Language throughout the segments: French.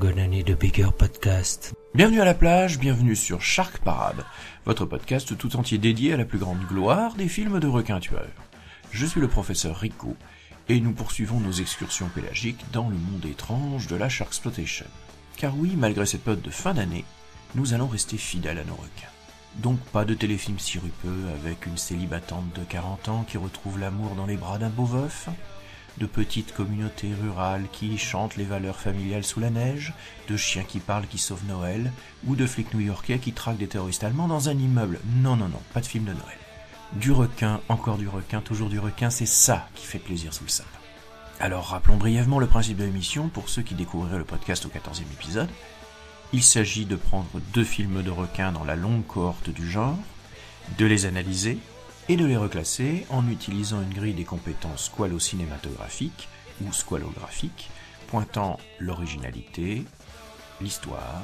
Need a bigger podcast. Bienvenue à la plage, bienvenue sur Shark Parade, votre podcast tout entier dédié à la plus grande gloire des films de requins tueurs. Je suis le professeur Rico, et nous poursuivons nos excursions pélagiques dans le monde étrange de la Sharksploitation. Car oui, malgré cette période de fin d'année, nous allons rester fidèles à nos requins. Donc pas de téléfilm sirupeux avec une célibatante de 40 ans qui retrouve l'amour dans les bras d'un beau veuf, de petites communautés rurales qui chantent les valeurs familiales sous la neige, de chiens qui parlent qui sauvent Noël, ou de flics new-yorkais qui traquent des terroristes allemands dans un immeuble. Non, non, non, pas de film de Noël. Du requin, encore du requin, toujours du requin, c'est ça qui fait plaisir sous le sapin. Alors rappelons brièvement le principe de l'émission pour ceux qui découvriraient le podcast au 14e épisode. Il s'agit de prendre deux films de requins dans la longue cohorte du genre, de les analyser et de les reclasser en utilisant une grille des compétences squalo-cinématographiques ou squalographiques pointant l'originalité, l'histoire,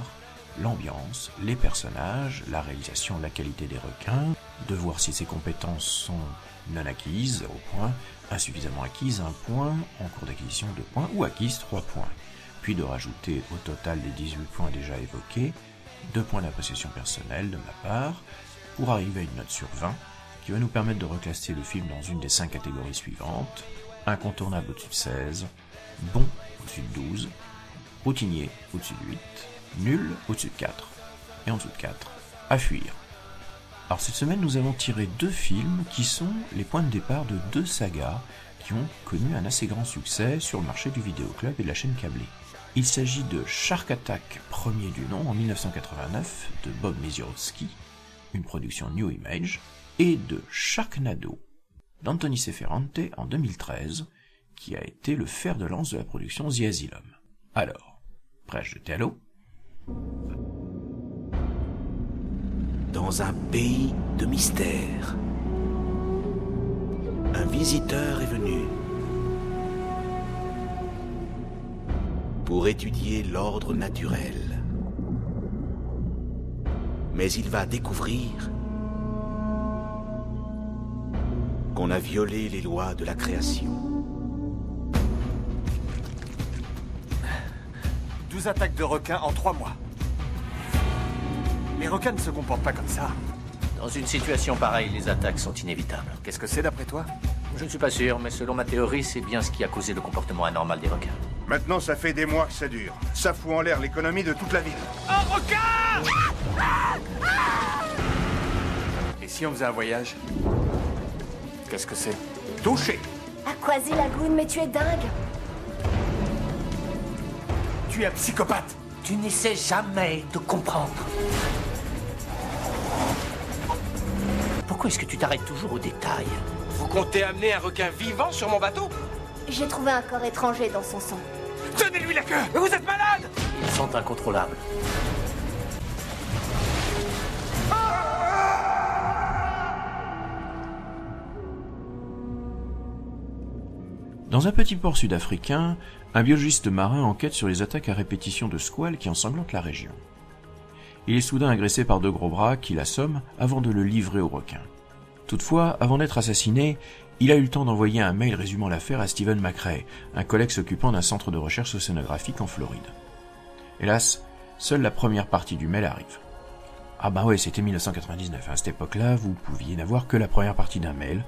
l'ambiance, les personnages, la réalisation, la qualité des requins, de voir si ces compétences sont non acquises, 0 points, insuffisamment acquises, 1 point, en cours d'acquisition, 2 points, ou acquises, 3 points. Puis de rajouter au total des 18 points déjà évoqués, 2 points d'appréciation personnelle de ma part, pour arriver à une note sur 20, qui va nous permettre de reclasser le film dans une des 5 catégories suivantes, incontournable au-dessus de 16, bon au-dessus de 12, routinier au-dessus de 8, nul au-dessus de 4, et en dessous de 4, à fuir. Alors cette semaine, nous avons tiré deux films qui sont les points de départ de deux sagas qui ont connu un assez grand succès sur le marché du vidéoclub et de la chaîne câblée. Il s'agit de Shark Attack, premier du nom, en 1989, de Bob Misiorowski, une production New Image, et de Sharknado, d'Anthony Seferante en 2013, qui a été le fer de lance de la production The Asylum. Alors, prêt à jeter dans un pays de mystère. Un visiteur est venu pour étudier l'ordre naturel. Mais il va découvrir qu'on a violé les lois de la création. 12 attaques de requins en 3 mois. Les requins ne se comportent pas comme ça. Dans une situation pareille, les attaques sont inévitables. Qu'est-ce que c'est d'après toi? Je ne suis pas sûr, mais selon ma théorie, c'est bien ce qui a causé le comportement anormal des requins. Maintenant, ça fait des mois que ça dure. Ça fout en l'air l'économie de toute la ville. Un requin Et si on faisait un voyage? Qu'est-ce que c'est Touché À Quasi Lagoon, mais tu es dingue Tu es un psychopathe Tu n'essaies jamais de comprendre. Pourquoi est-ce que tu t'arrêtes toujours aux détails Vous comptez amener un requin vivant sur mon bateau J'ai trouvé un corps étranger dans son sang. Tenez-lui la queue Vous êtes malade Ils sont incontrôlables. Dans un petit port sud-africain, un biologiste marin enquête sur les attaques à répétition de squales qui ensanglantent la région. Il est soudain agressé par deux gros bras qui l'assomment avant de le livrer aux requins. Toutefois, avant d'être assassiné, il a eu le temps d'envoyer un mail résumant l'affaire à Stephen McRae, un collègue s'occupant d'un centre de recherche océanographique en Floride. Hélas, seule la première partie du mail arrive. Ah bah ouais, c'était 1999. À cette époque-là, vous pouviez n'avoir que la première partie d'un mail.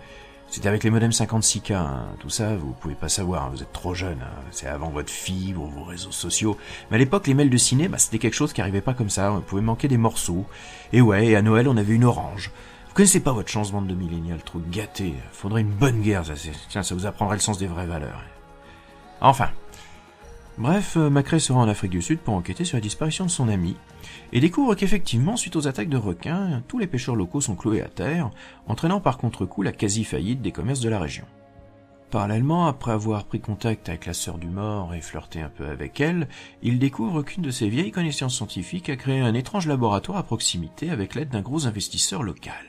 C'était avec les modems 56K, hein. tout ça, vous pouvez pas savoir, hein. vous êtes trop jeune, hein. c'est avant votre fibre, vos réseaux sociaux. Mais à l'époque, les mails de ciné, bah, c'était quelque chose qui arrivait pas comme ça, on pouvait manquer des morceaux. Et ouais, à Noël, on avait une orange. Vous connaissez pas votre chance, bande de millénials, trop gâtés. Faudrait une bonne guerre, tiens, ça vous apprendrait le sens des vraies valeurs. Enfin. Bref, euh, Macrae se rend en Afrique du Sud pour enquêter sur la disparition de son ami, et découvre qu'effectivement, suite aux attaques de requins, tous les pêcheurs locaux sont cloués à terre, entraînant par contre-coup la quasi-faillite des commerces de la région. Parallèlement, après avoir pris contact avec la sœur du mort et flirté un peu avec elle, il découvre qu'une de ses vieilles connaissances scientifiques a créé un étrange laboratoire à proximité avec l'aide d'un gros investisseur local.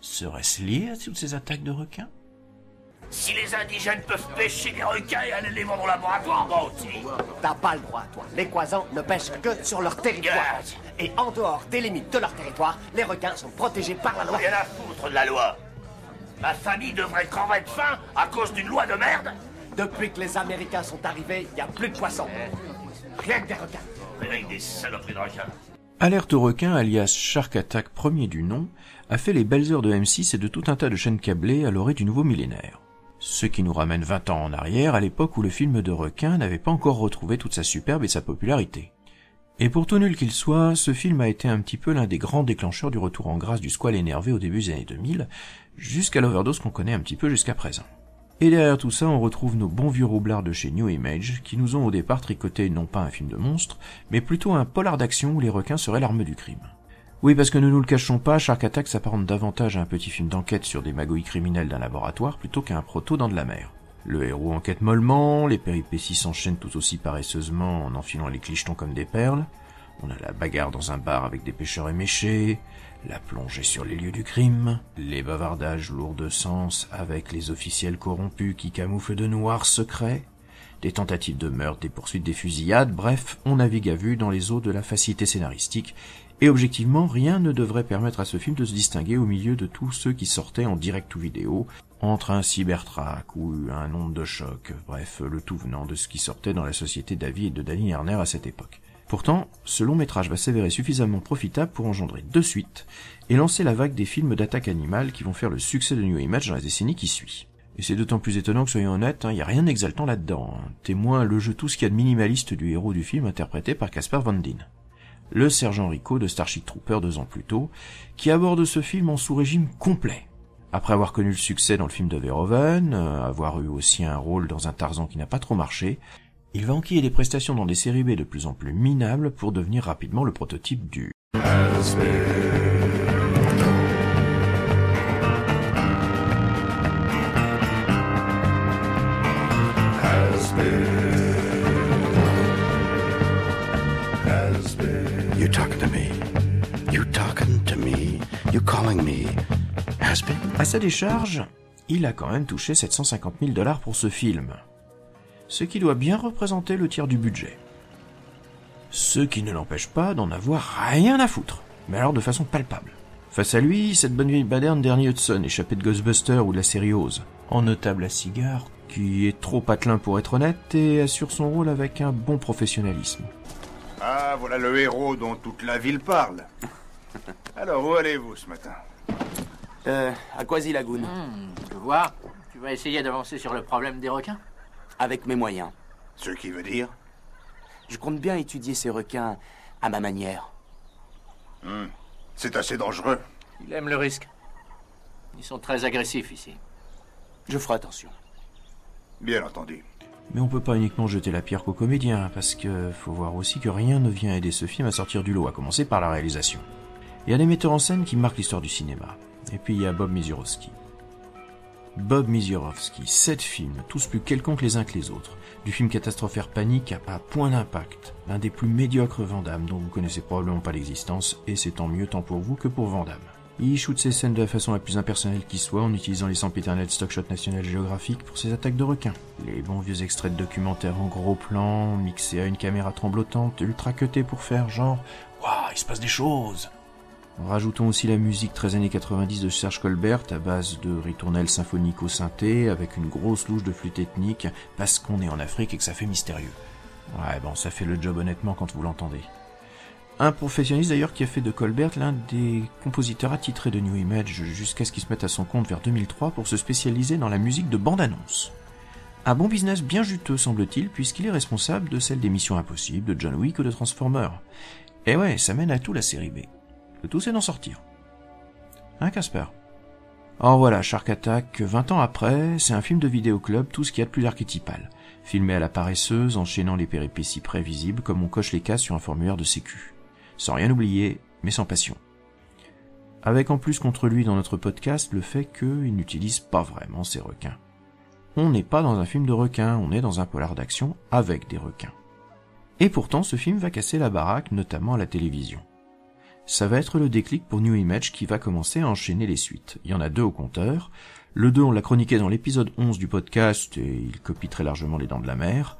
Serait-ce lié à toutes ces attaques de requins? Si les indigènes peuvent pêcher des requins et aller les vendre au laboratoire, moi aussi. T'as pas le droit, toi. Les Croisans ne pêchent que sur leur territoire. Et en dehors des limites de leur territoire, les requins sont protégés par la loi. Rien à foutre de la loi. Ma famille devrait crever de faim à cause d'une loi de merde Depuis que les Américains sont arrivés, il y a plus de poissons. Rien que des requins. Avec des saloperies de requins. Alerte au requin, alias Shark Attack premier du nom, a fait les belles heures de M6 et de tout un tas de chaînes câblées à l'orée du nouveau millénaire. Ce qui nous ramène 20 ans en arrière, à l'époque où le film de requin n'avait pas encore retrouvé toute sa superbe et sa popularité. Et pour tout nul qu'il soit, ce film a été un petit peu l'un des grands déclencheurs du retour en grâce du squal énervé au début des années 2000, jusqu'à l'overdose qu'on connaît un petit peu jusqu'à présent. Et derrière tout ça, on retrouve nos bons vieux roublards de chez New Image, qui nous ont au départ tricoté non pas un film de monstre, mais plutôt un polar d'action où les requins seraient l'arme du crime. Oui, parce que ne nous le cachons pas, Shark Attack s'apparente davantage à un petit film d'enquête sur des magouilles criminelles d'un laboratoire plutôt qu'à un proto dans de la mer. Le héros enquête mollement, les péripéties s'enchaînent tout aussi paresseusement en enfilant les clichetons comme des perles, on a la bagarre dans un bar avec des pêcheurs éméchés, la plongée sur les lieux du crime, les bavardages lourds de sens avec les officiels corrompus qui camouflent de noirs secrets, des tentatives de meurtre, des poursuites, des fusillades, bref, on navigue à vue dans les eaux de la facilité scénaristique, et objectivement, rien ne devrait permettre à ce film de se distinguer au milieu de tous ceux qui sortaient en direct ou vidéo, entre un cybertrack ou un onde de choc, bref, le tout venant de ce qui sortait dans la société d'Avi et de Danny Erner à cette époque. Pourtant, ce long métrage va s'avérer suffisamment profitable pour engendrer deux suites et lancer la vague des films d'attaque animale qui vont faire le succès de New Image dans la décennie qui suit. Et c'est d'autant plus étonnant que soyons honnêtes, il hein, n'y a rien d'exaltant là-dedans. Hein. Témoin le jeu tout ce qu'il y a de minimaliste du héros du film interprété par Casper Van Dien. Le sergent Rico de Starship Trooper deux ans plus tôt, qui aborde ce film en sous-régime complet. Après avoir connu le succès dans le film de Verhoeven, euh, avoir eu aussi un rôle dans un Tarzan qui n'a pas trop marché, il va enquiller des prestations dans des séries B de plus en plus minables pour devenir rapidement le prototype du Been? À sa décharge, il a quand même touché 750 000 dollars pour ce film ce qui doit bien représenter le tiers du budget. Ce qui ne l'empêche pas d'en avoir rien à foutre, mais alors de façon palpable. Face à lui, cette bonne vieille baderne d'Ernie Hudson, échappée de Ghostbusters ou de la série Oz, en notable à cigare, qui est trop patelin pour être honnête et assure son rôle avec un bon professionnalisme. Ah, voilà le héros dont toute la ville parle. Alors, où allez-vous ce matin? Euh, à Quasi Lagoon. Hmm, je vois. Tu vas essayer d'avancer sur le problème des requins avec mes moyens. Ce qui veut dire Je compte bien étudier ces requins à ma manière. Hmm. C'est assez dangereux. Il aime le risque. Ils sont très agressifs ici. Je ferai attention. Bien entendu. Mais on peut pas uniquement jeter la pierre qu'aux comédiens, parce que faut voir aussi que rien ne vient aider ce film à sortir du lot, à commencer par la réalisation. Il y a des metteurs en scène qui marquent l'histoire du cinéma. Et puis il y a Bob Mizurowski. Bob Mizurowski, sept films, tous plus quelconques les uns que les autres. Du film Catastrophe Panique à pas point d'impact. L'un des plus médiocres Vandamme dont vous connaissez probablement pas l'existence, et c'est tant mieux tant pour vous que pour Vandamme. Il shoot ses scènes de la façon la plus impersonnelle qui soit en utilisant les sempiternels stockshot National Geographic pour ses attaques de requins. Les bons vieux extraits de documentaires en gros plan, mixés à une caméra tremblotante, ultra cutés pour faire genre Waouh, il se passe des choses Rajoutons aussi la musique 13 années 90 de Serge Colbert à base de ritournelles symphoniques au synthé avec une grosse louche de flûte ethnique parce qu'on est en Afrique et que ça fait mystérieux. Ouais bon, ça fait le job honnêtement quand vous l'entendez. Un professionniste d'ailleurs qui a fait de Colbert l'un des compositeurs attitrés de New Image jusqu'à ce qu'il se mette à son compte vers 2003 pour se spécialiser dans la musique de bande-annonce. Un bon business bien juteux semble-t-il puisqu'il est responsable de celle des Missions Impossibles, de John Wick ou de Transformers. Et ouais, ça mène à tout la série B. Le tout c'est d'en sortir. Hein, Casper? Or voilà, Shark Attack, 20 ans après, c'est un film de vidéoclub, tout ce qu'il y a de plus archétypal. Filmé à la paresseuse, enchaînant les péripéties prévisibles comme on coche les cases sur un formulaire de sécu. Sans rien oublier, mais sans passion. Avec en plus contre lui dans notre podcast le fait qu'il n'utilise pas vraiment ses requins. on n'est pas dans un film de requins, on est dans un polar d'action avec des requins. Et pourtant, ce film va casser la baraque, notamment à la télévision. Ça va être le déclic pour New Image qui va commencer à enchaîner les suites. Il y en a deux au compteur. Le 2, on l'a chroniqué dans l'épisode 11 du podcast et il copie très largement les dents de la mer.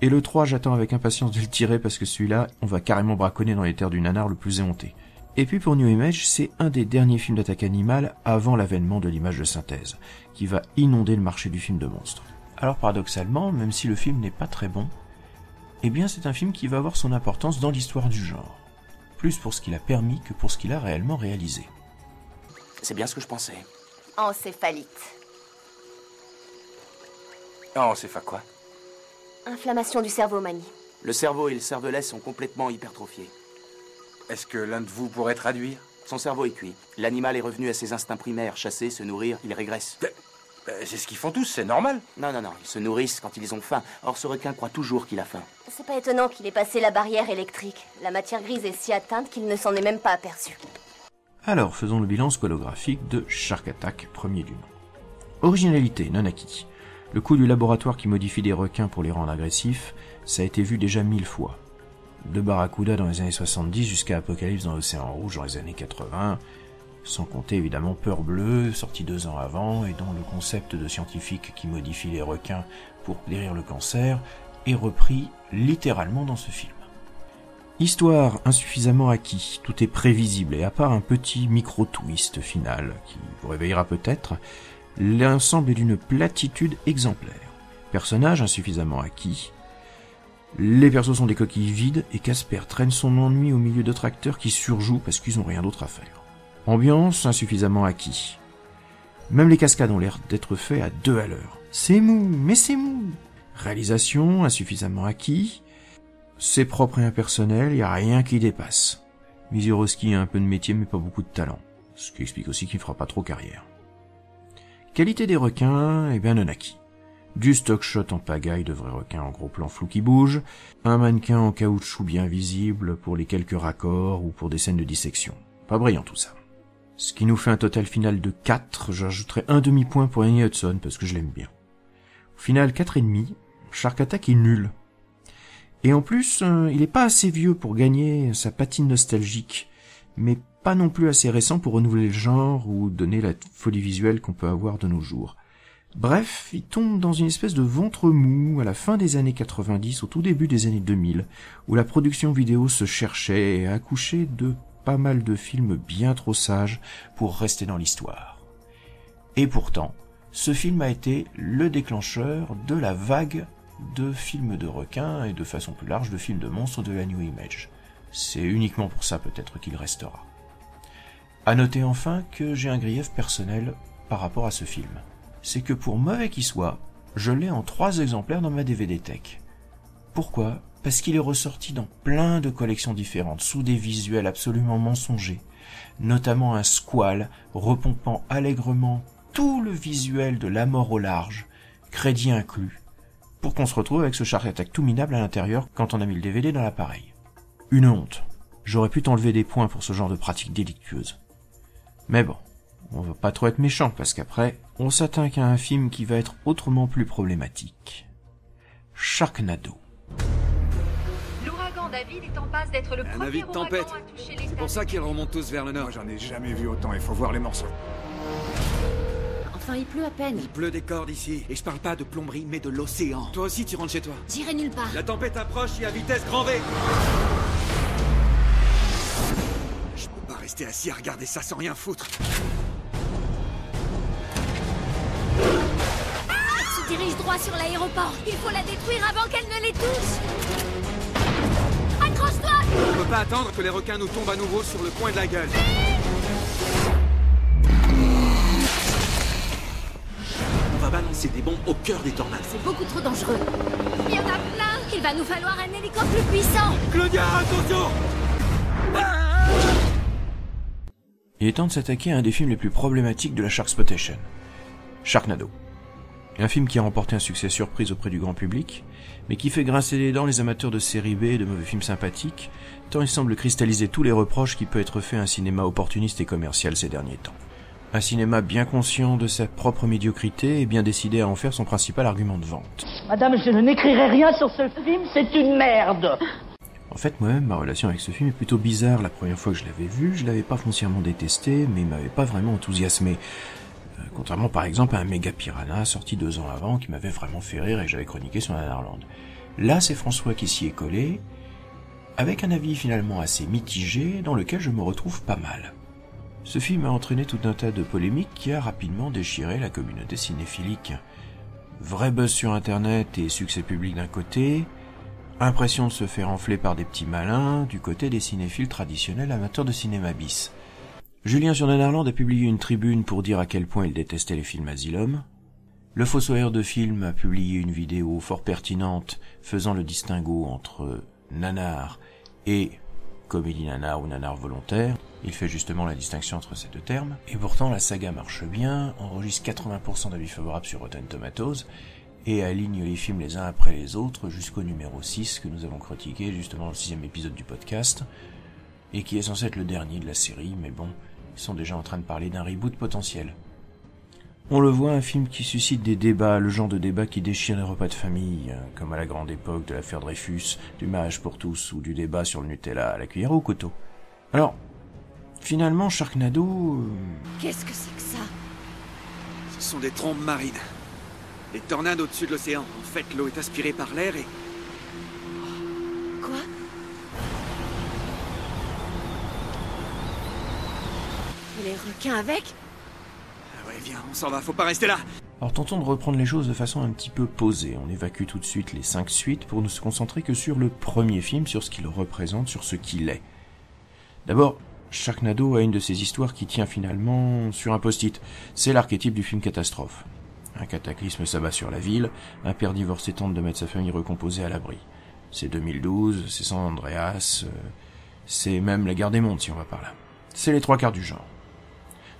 Et le 3, j'attends avec impatience de le tirer parce que celui-là, on va carrément braconner dans les terres du nanar le plus éhonté. Et puis pour New Image, c'est un des derniers films d'attaque animale avant l'avènement de l'image de synthèse, qui va inonder le marché du film de monstres. Alors paradoxalement, même si le film n'est pas très bon, eh bien c'est un film qui va avoir son importance dans l'histoire du genre, plus pour ce qu'il a permis que pour ce qu'il a réellement réalisé. C'est bien ce que je pensais. Encéphalite. Oh, c'est pas quoi? Inflammation du cerveau, Mani. Le cerveau et le cervelet sont complètement hypertrophiés. Est-ce que l'un de vous pourrait traduire? Son cerveau est cuit. L'animal est revenu à ses instincts primaires, chasser, se nourrir, il régresse. Euh, C'est ce qu'ils font tous, c'est normal. Non, non, non, ils se nourrissent quand ils ont faim. Or, ce requin croit toujours qu'il a faim. C'est pas étonnant qu'il ait passé la barrière électrique. La matière grise est si atteinte qu'il ne s'en est même pas aperçu. Alors, faisons le bilan squalographique de Shark Attack, premier du nom. Originalité, non acquis. Le coup du laboratoire qui modifie des requins pour les rendre agressifs, ça a été vu déjà mille fois. De Barracuda dans les années 70 jusqu'à Apocalypse dans l'océan rouge dans les années 80, sans compter évidemment Peur Bleue, sorti deux ans avant, et dont le concept de scientifique qui modifie les requins pour guérir le cancer est repris littéralement dans ce film. Histoire insuffisamment acquis, tout est prévisible, et à part un petit micro-twist final, qui vous réveillera peut-être, l'ensemble est d'une platitude exemplaire. Personnage insuffisamment acquis, les persos sont des coquilles vides, et Casper traîne son ennui au milieu d'autres acteurs qui surjouent parce qu'ils ont rien d'autre à faire. Ambiance insuffisamment acquis. Même les cascades ont l'air d'être faits à deux à l'heure. C'est mou, mais c'est mou. Réalisation insuffisamment acquis. C'est propre et impersonnel, y a rien qui dépasse. Mizurowski a un peu de métier mais pas beaucoup de talent. Ce qui explique aussi qu'il fera pas trop carrière. Qualité des requins, eh bien non acquis. Du stock shot en pagaille de vrais requins en gros plan flou qui bouge, un mannequin en caoutchouc bien visible pour les quelques raccords ou pour des scènes de dissection. Pas brillant tout ça. Ce qui nous fait un total final de 4, j'ajouterai un demi-point pour Annie Hudson parce que je l'aime bien. Au final, 4,5, Shark Attack est nul. Et en plus, euh, il est pas assez vieux pour gagner sa patine nostalgique, mais pas non plus assez récent pour renouveler le genre ou donner la folie visuelle qu'on peut avoir de nos jours. Bref, il tombe dans une espèce de ventre mou à la fin des années 90, au tout début des années 2000, où la production vidéo se cherchait et accouchait de pas mal de films bien trop sages pour rester dans l'histoire. Et pourtant, ce film a été le déclencheur de la vague de films de requins et de façon plus large de films de monstres de la New Image. C'est uniquement pour ça peut-être qu'il restera. À noter enfin que j'ai un grief personnel par rapport à ce film. C'est que pour mauvais qu'il soit, je l'ai en trois exemplaires dans ma DVD Tech. Pourquoi? Parce qu'il est ressorti dans plein de collections différentes, sous des visuels absolument mensongers, notamment un squal repompant allègrement tout le visuel de la mort au large, crédit inclus, pour qu'on se retrouve avec ce Shark Attack tout minable à l'intérieur quand on a mis le DVD dans l'appareil. Une honte. J'aurais pu t'enlever des points pour ce genre de pratique délictueuse. Mais bon, on va pas trop être méchant parce qu'après, on s'attaque à un film qui va être autrement plus problématique. Sharknado. David est en passe d'être le Un premier avis de tempête. à toucher les C'est pour ça qu'ils remontent tous vers le nord. J'en ai jamais vu autant, il faut voir les morceaux. Enfin, il pleut à peine. Il pleut des cordes ici. Et je parle pas de plomberie, mais de l'océan. Toi aussi, tu rentres chez toi. J'irai nulle part. La tempête approche et à vitesse grand V. Je peux pas rester assis à regarder ça sans rien foutre. Elle se dirige droit sur l'aéroport. Il faut la détruire avant qu'elle ne les touche. On peut pas attendre que les requins nous tombent à nouveau sur le coin de la gueule. On va balancer des bombes au cœur des tornades. C'est beaucoup trop dangereux. Il y en a plein. Il va nous falloir un hélico plus puissant. Claudia, attention Il est temps de s'attaquer à un des films les plus problématiques de la Sharksploitation. Sharknado. Un film qui a remporté un succès surprise auprès du grand public, mais qui fait grincer les dents les amateurs de série B et de mauvais films sympathiques, tant il semble cristalliser tous les reproches qui peut être fait à un cinéma opportuniste et commercial ces derniers temps. Un cinéma bien conscient de sa propre médiocrité et bien décidé à en faire son principal argument de vente. Madame, je n'écrirai rien sur ce film, c'est une merde En fait, moi-même, ma relation avec ce film est plutôt bizarre. La première fois que je l'avais vu, je l'avais pas foncièrement détesté, mais il m'avait pas vraiment enthousiasmé. Contrairement par exemple à un méga piranha sorti deux ans avant qui m'avait vraiment fait rire et j'avais chroniqué sur Nanarland. Là, c'est François qui s'y est collé, avec un avis finalement assez mitigé dans lequel je me retrouve pas mal. Ce film a entraîné tout un tas de polémiques qui a rapidement déchiré la communauté cinéphilique. Vrai buzz sur internet et succès public d'un côté, impression de se faire enfler par des petits malins du côté des cinéphiles traditionnels amateurs de cinéma bis. Julien sur Nanarland a publié une tribune pour dire à quel point il détestait les films Asylum. Le Fossoyeur de film a publié une vidéo fort pertinente faisant le distinguo entre nanar et comédie nanar ou nanar volontaire. Il fait justement la distinction entre ces deux termes. Et pourtant, la saga marche bien, enregistre 80% d'avis favorables sur Rotten Tomatoes, et aligne les films les uns après les autres jusqu'au numéro 6 que nous avons critiqué justement dans le sixième épisode du podcast, et qui est censé être le dernier de la série, mais bon, ils sont déjà en train de parler d'un reboot potentiel. On le voit, un film qui suscite des débats, le genre de débat qui déchire les repas de famille, comme à la grande époque de l'affaire Dreyfus, du mariage pour tous ou du débat sur le Nutella à la cuillère ou au couteau. Alors, finalement, Sharknado... euh, Qu'est-ce que c'est que ça? Ce sont des trombes marines. Des tornades au-dessus de l'océan. En fait, l'eau est aspirée par l'air et... Quoi? Les requins avec Ah ouais, viens, on s'en va, faut pas rester là Alors tentons de reprendre les choses de façon un petit peu posée. On évacue tout de suite les cinq suites pour ne se concentrer que sur le premier film, sur ce qu'il représente, sur ce qu'il est. D'abord, Sharknado a une de ces histoires qui tient finalement sur un post-it. C'est l'archétype du film catastrophe. Un cataclysme s'abat sur la ville, un père divorcé tente de mettre sa famille recomposée à l'abri. C'est 2012, c'est San Andreas, euh, c'est même la guerre des mondes si on va par là. C'est les trois quarts du genre.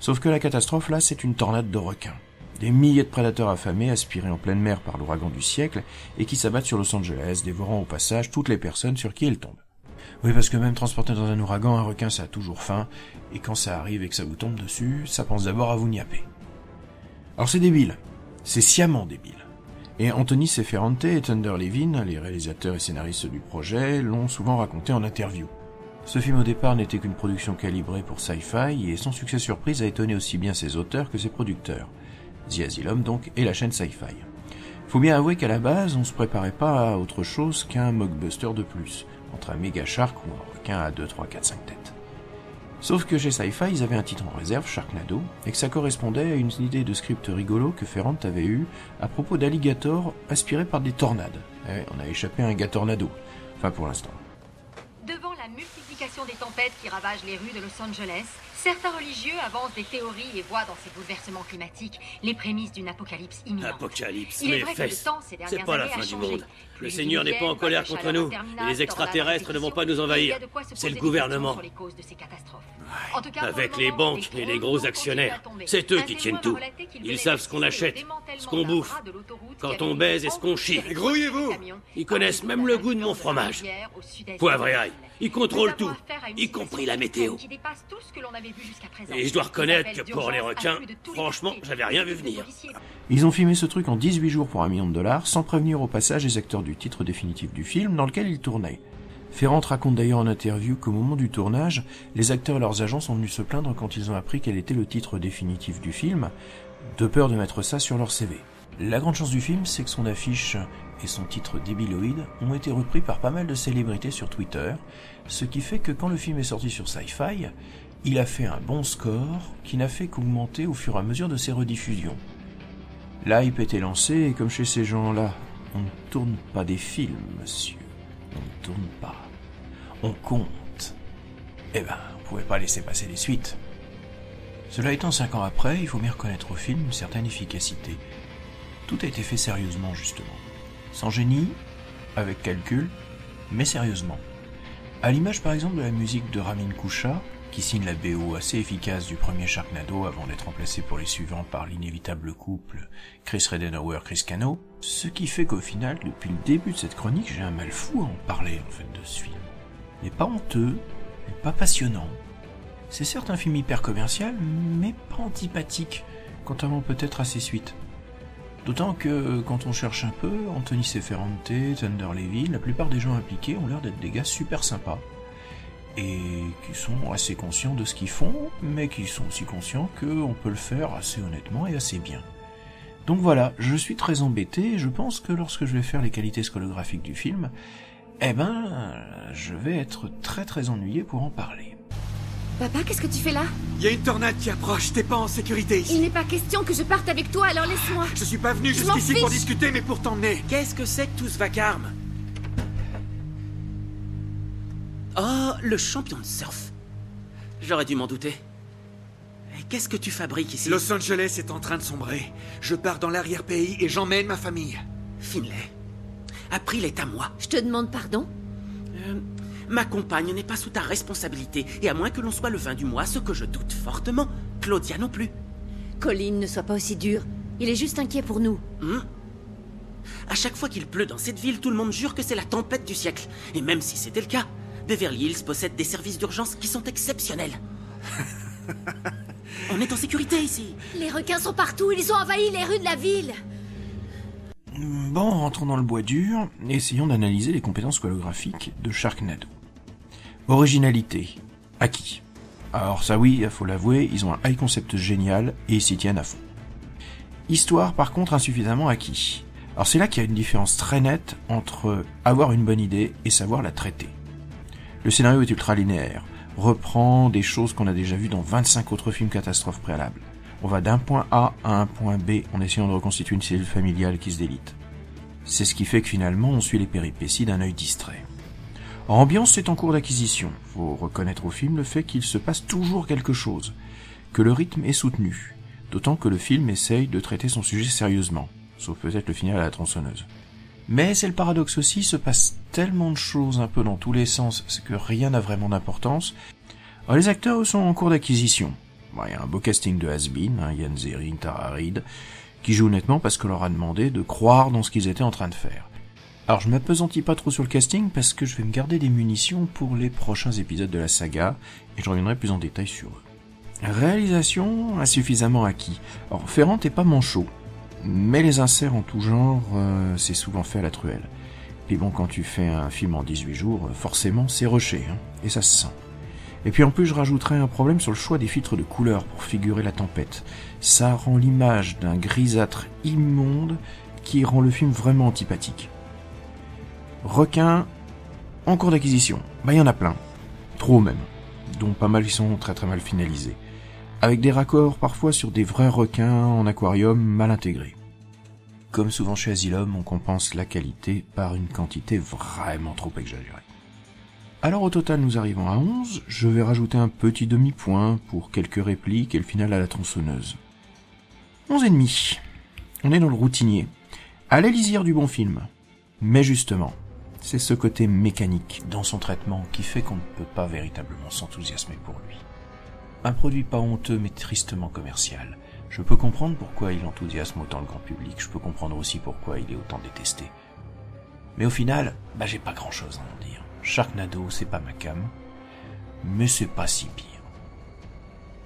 Sauf que la catastrophe là, c'est une tornade de requins. Des milliers de prédateurs affamés, aspirés en pleine mer par l'ouragan du siècle, et qui s'abattent sur Los Angeles, dévorant au passage toutes les personnes sur qui ils tombent. Oui, parce que même transporté dans un ouragan, un requin ça a toujours faim, et quand ça arrive et que ça vous tombe dessus, ça pense d'abord à vous niapper. Alors c'est débile. C'est sciemment débile. Et Anthony Seferante et Thunder Levin, les réalisateurs et scénaristes du projet, l'ont souvent raconté en interview. Ce film au départ n'était qu'une production calibrée pour sci-fi et son succès surprise a étonné aussi bien ses auteurs que ses producteurs. The Asylum donc et la chaîne Sci-Fi. Faut bien avouer qu'à la base, on se préparait pas à autre chose qu'un mockbuster de plus, entre un méga shark ou un requin à 2, 3, 4, 5 têtes. Sauf que chez Sci-Fi, ils avaient un titre en réserve, Sharknado, et que ça correspondait à une idée de script rigolo que Ferrand avait eu à propos d'alligators aspirés par des tornades. Eh, on a échappé à un gars tornado. Enfin, pour l'instant. Des tempêtes qui ravagent les rues de Los Angeles, certains religieux avancent des théories et voient dans ces bouleversements climatiques les prémices d'une apocalypse imminente. Apocalypse, Il est vrai que le fesses. temps ces C'est dernières pas la a fin du monde. Le Seigneur n'est pas en colère contre nous. Et les extraterrestres ne vont pas nous envahir. C'est le gouvernement. questions sur les causes de ces catastrophes? En tout cas, pour Avec le les banques et les gros actionnaires. C'est eux qui tiennent tout. Ils savent ce qu'on achète, ce qu'on bouffe, quand on baise et ce qu'on chie? Grouillez-vous. Ils connaissent même le goût de mon fromage. Poivre et ail. Ils contrôlent tout, y compris la météo. qui dépasse tout ce que l'on avait vu jusqu'à présent. Et je dois reconnaître que pour les requins, franchement, j'avais rien vu venir. Ils ont filmé ce truc en 18 jours pour un million de dollars, sans prévenir au passage les acteurs du titre définitif du film dans lequel ils tournaient. Ferrand raconte d'ailleurs en interview qu'au moment du tournage, les acteurs et leurs agents sont venus se plaindre quand ils ont appris quel était le titre définitif du film, de peur de mettre ça sur leur CV. La grande chance du film, c'est que son affiche et son titre débiloïde ont été repris par pas mal de célébrités sur Twitter, ce qui fait que quand le film est sorti sur Sci-Fi, il a fait un bon score qui n'a fait qu'augmenter au fur et à mesure de ses rediffusions. L'hype était lancé et comme chez ces gens-là, on ne tourne pas des films, monsieur. On ne tourne pas. On compte. Eh ben, on pouvait pas laisser passer les suites. Cela étant cinq ans après, il faut bien reconnaître au film une certaine efficacité. Tout a été fait sérieusement, justement. Sans génie, avec calcul, mais sérieusement. À l'image par exemple de la musique de Ramin Koucha, qui signe la BO assez efficace du premier Sharknado avant d'être remplacé pour les suivants par l'inévitable couple Chris Redenauer-Chris Cano, ce qui fait qu'au final, depuis le début de cette chronique, j'ai un mal fou à en parler en fait de ce film. Il n'est pas honteux, il n'est pas passionnant, C'est certes un film hyper commercial, mais pas antipathique, contrairement peut-être à ses suites. D'autant que, quand on cherche un peu, Anthony Seferante, Thunder Levy, la plupart des gens impliqués ont l'air d'être des gars super sympas. Et qui sont assez conscients de ce qu'ils font, mais qui sont aussi conscients qu'on peut le faire assez honnêtement et assez bien. Donc voilà, je suis très embêté et je pense que lorsque je vais faire les qualités scolographiques du film, eh ben, je vais être très très ennuyé pour en parler. Papa, qu'est-ce que tu fais là Il y a une tornade qui approche, t'es pas en sécurité ici. Il n'est pas question que je parte avec toi, alors laisse-moi. Je suis pas venu jusqu'ici pour discuter, mais pour t'emmener. Qu'est-ce que c'est que tout ce vacarme Oh, le champion de surf. J'aurais dû m'en douter. Et qu'est-ce que tu fabriques ici Los Angeles est en train de sombrer. Je pars dans l'arrière-pays et j'emmène ma famille. Finlay, April est à moi. Je te demande pardon Euh, ma compagne n'est pas sous ta responsabilité, et à moins que l'on soit le 20 du mois, ce que je doute fortement, Claudia non plus. Colin, ne sois pas aussi dur. Il est juste inquiet pour nous. Hmm à chaque fois qu'il pleut dans cette ville, tout le monde jure que c'est la tempête du siècle. Et même si c'était le cas, Beverly Hills possède des services d'urgence qui sont exceptionnels. On est en sécurité ici. Les requins sont partout, ils ont envahi les rues de la ville. Bon, rentrons dans le bois dur essayons d'analyser les compétences scolographiques de Sharknado. Originalité. Acquis. Alors ça oui, faut l'avouer, ils ont un high concept génial et ils s'y tiennent à fond. Histoire par contre insuffisamment acquis. Alors c'est là qu'il y a une différence très nette entre avoir une bonne idée et savoir la traiter. Le scénario est ultra linéaire, reprend des choses qu'on a déjà vues dans 25 autres films catastrophes préalables. On va d'un point A à un point B en essayant de reconstituer une cellule familiale qui se délite. C'est ce qui fait que finalement on suit les péripéties d'un œil distrait. Ambiance, c'est en cours d'acquisition. Faut reconnaître au film le fait qu'il se passe toujours quelque chose, que le rythme est soutenu, d'autant que le film essaye de traiter son sujet sérieusement, sauf peut-être le final à la tronçonneuse. Mais c'est le paradoxe aussi, se passe tellement de choses un peu dans tous les sens, c'est que rien n'a vraiment d'importance. Les acteurs sont en cours d'acquisition. Bon, Il y a un beau casting de has-been, hein, Yann Zering, Tara Reid, qui jouent nettement parce qu'on leur a demandé de croire dans ce qu'ils étaient en train de faire. Alors je m'apesantis pas trop sur le casting parce que je vais me garder des munitions pour les prochains épisodes de la saga et je reviendrai plus en détail sur eux. Réalisation insuffisamment acquis. Alors Ferrand est pas manchot, mais les inserts en tout genre, euh, c'est souvent fait à la truelle. Et bon, quand tu fais un film en 18 jours, forcément c'est rushé, hein, et ça se sent. Et puis en plus, je rajouterai un problème sur le choix des filtres de couleurs pour figurer la tempête. Ça rend l'image d'un grisâtre immonde qui rend le film vraiment antipathique. Requins en cours d'acquisition. Bah, il y en a plein. Trop même. Dont pas mal qui sont très très mal finalisés. Avec des raccords parfois sur des vrais requins en aquarium mal intégrés. Comme souvent chez Asylum, on compense la qualité par une quantité vraiment trop exagérée. Alors au total, nous arrivons à 11. Je vais rajouter un petit demi-point pour quelques répliques et le final à la tronçonneuse. 11 et demi. On est dans le routinier. À la lisière du bon film. Mais justement, c'est ce côté mécanique dans son traitement qui fait qu'on ne peut pas véritablement s'enthousiasmer pour lui. Un produit pas honteux mais tristement commercial. Je peux comprendre pourquoi il enthousiasme autant le grand public, je peux comprendre aussi pourquoi il est autant détesté. Mais au final, bah j'ai pas grand chose à en dire. Sharknado, c'est pas ma cam, mais c'est pas si pire.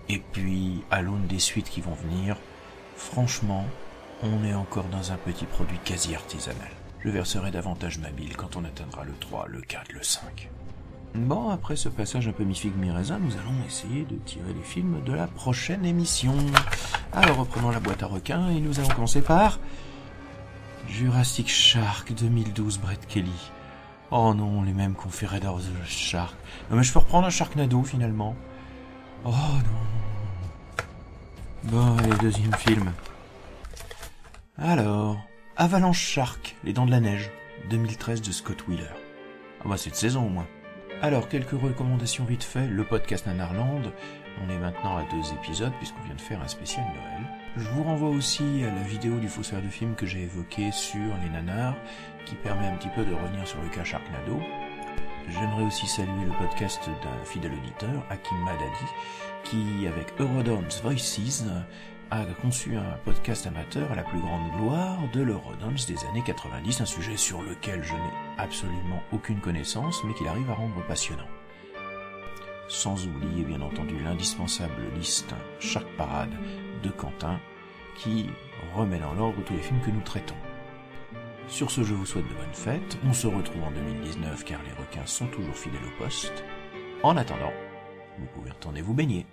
Et puis, à l'aune des suites qui vont venir, franchement, on est encore dans un petit produit quasi artisanal. Je verserai davantage ma bile quand on atteindra le 3, le 4, le 5. Bon, après ce passage un peu mi-figue mi-raisin, nous allons essayer de tirer les films de la prochaine émission. Alors reprenons la boîte à requins et nous allons commencer par Jurassic Shark 2012 Brett Kelly. Oh non, les mêmes qu'on fait Red Shark. Non mais je peux reprendre un Sharknado finalement. Oh non. Bon, allez, deuxième film. Alors, Avalanche Shark, Les Dents de la Neige, 2013 de Scott Wheeler. Ah bah c'est de saison au moins. Alors, quelques recommandations vite fait. Le podcast Nanarland, on est maintenant à deux épisodes puisqu'on vient de faire un spécial Noël. Je vous renvoie aussi à la vidéo du faussaire de film que j'ai évoqué sur les nanars, qui permet un petit peu de revenir sur le cas Sharknado. J'aimerais aussi saluer le podcast d'un fidèle auditeur, Hakim Madadi, qui, avec Eurodance Voices, a conçu un podcast amateur à la plus grande gloire de l'Eurodance des années 90, un sujet sur lequel je n'ai absolument aucune connaissance, mais qu'il arrive à rendre passionnant. sans oublier bien entendu l'indispensable liste Shark Parade de Quentin, qui remet dans l'ordre tous les films que nous traitons. Sur ce, je vous souhaite de bonnes fêtes. On se retrouve en 2019 car les requins sont toujours fidèles au poste. En attendant, vous pouvez retourner vous baigner.